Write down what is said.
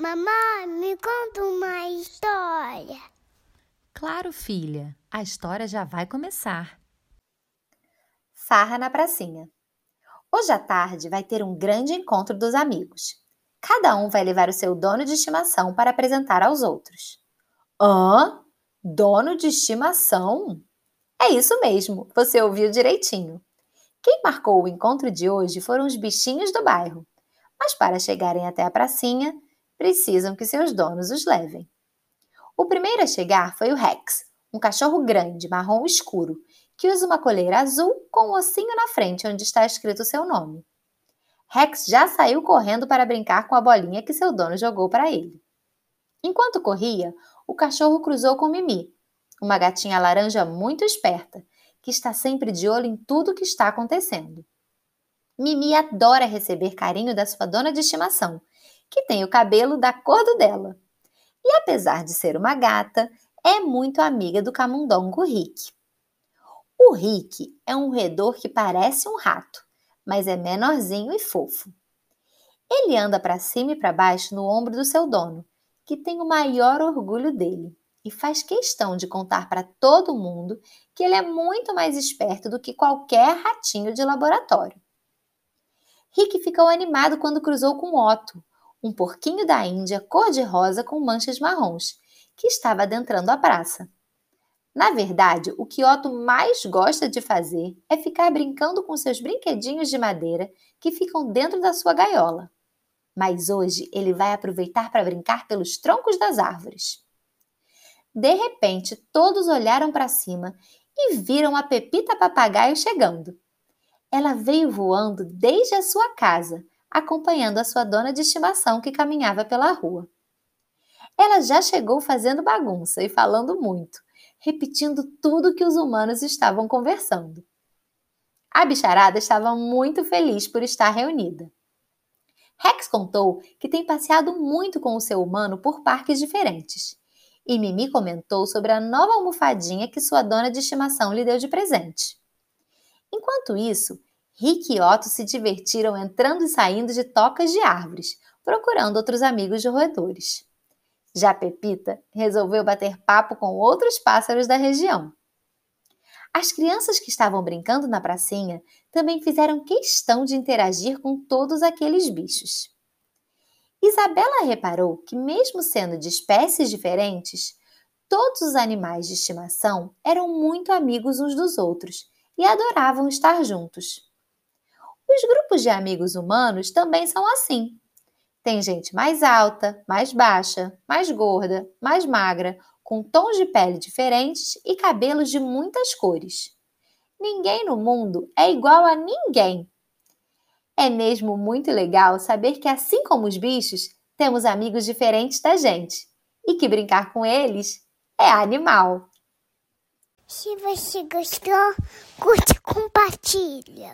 Mamãe, me conta uma história. Claro, filha, a história já vai começar. Farra na pracinha. Hoje à tarde vai ter um grande encontro dos amigos. Cada um vai levar o seu dono de estimação para apresentar aos outros. Hã? Dono de estimação? É isso mesmo, você ouviu direitinho. Quem marcou o encontro de hoje foram os bichinhos do bairro. Mas para chegarem até a pracinha, precisam que seus donos os levem. O primeiro a chegar foi o Rex, um cachorro grande, marrom escuro, que usa uma coleira azul com um ossinho na frente onde está escrito seu nome. Rex já saiu correndo para brincar com a bolinha que seu dono jogou para ele. Enquanto corria, o cachorro cruzou com Mimi, uma gatinha laranja muito esperta, que está sempre de olho em tudo que está acontecendo. Mimi adora receber carinho da sua dona de estimação, que tem o cabelo da cor do dela. E apesar de ser uma gata, é muito amiga do camundongo Rick. O Rick é um roedor que parece um rato, mas é menorzinho e fofo. Ele anda para cima e para baixo no ombro do seu dono, que tem o maior orgulho dele e faz questão de contar para todo mundo que ele é muito mais esperto do que qualquer ratinho de laboratório. Rick ficou animado quando cruzou com Otto, um porquinho da Índia cor-de-rosa com manchas marrons, que estava adentrando a praça. Na verdade, o que Otto mais gosta de fazer é ficar brincando com seus brinquedinhos de madeira que ficam dentro da sua gaiola. Mas hoje ele vai aproveitar para brincar pelos troncos das árvores. De repente, todos olharam para cima e viram a Pepita Papagaio chegando. Ela veio voando desde a sua casa, acompanhando a sua dona de estimação que caminhava pela rua. Ela já chegou fazendo bagunça e falando muito, repetindo tudo que os humanos estavam conversando. A bicharada estava muito feliz por estar reunida. Rex contou que tem passeado muito com o seu humano por parques diferentes. E Mimi comentou sobre a nova almofadinha que sua dona de estimação lhe deu de presente. Enquanto isso, Rick e Otto se divertiram entrando e saindo de tocas de árvores, procurando outros amigos de roedores. Já Pepita resolveu bater papo com outros pássaros da região. As crianças que estavam brincando na pracinha também fizeram questão de interagir com todos aqueles bichos. Isabela reparou que, mesmo sendo de espécies diferentes, todos os animais de estimação eram muito amigos uns dos outros e adoravam estar juntos. Os grupos de amigos humanos também são assim. Tem gente mais alta, mais baixa, mais gorda, mais magra, com tons de pele diferentes e cabelos de muitas cores. Ninguém no mundo é igual a ninguém. É mesmo muito legal saber que, assim como os bichos, temos amigos diferentes da gente e que brincar com eles é animal. Se você gostou, curte e compartilha.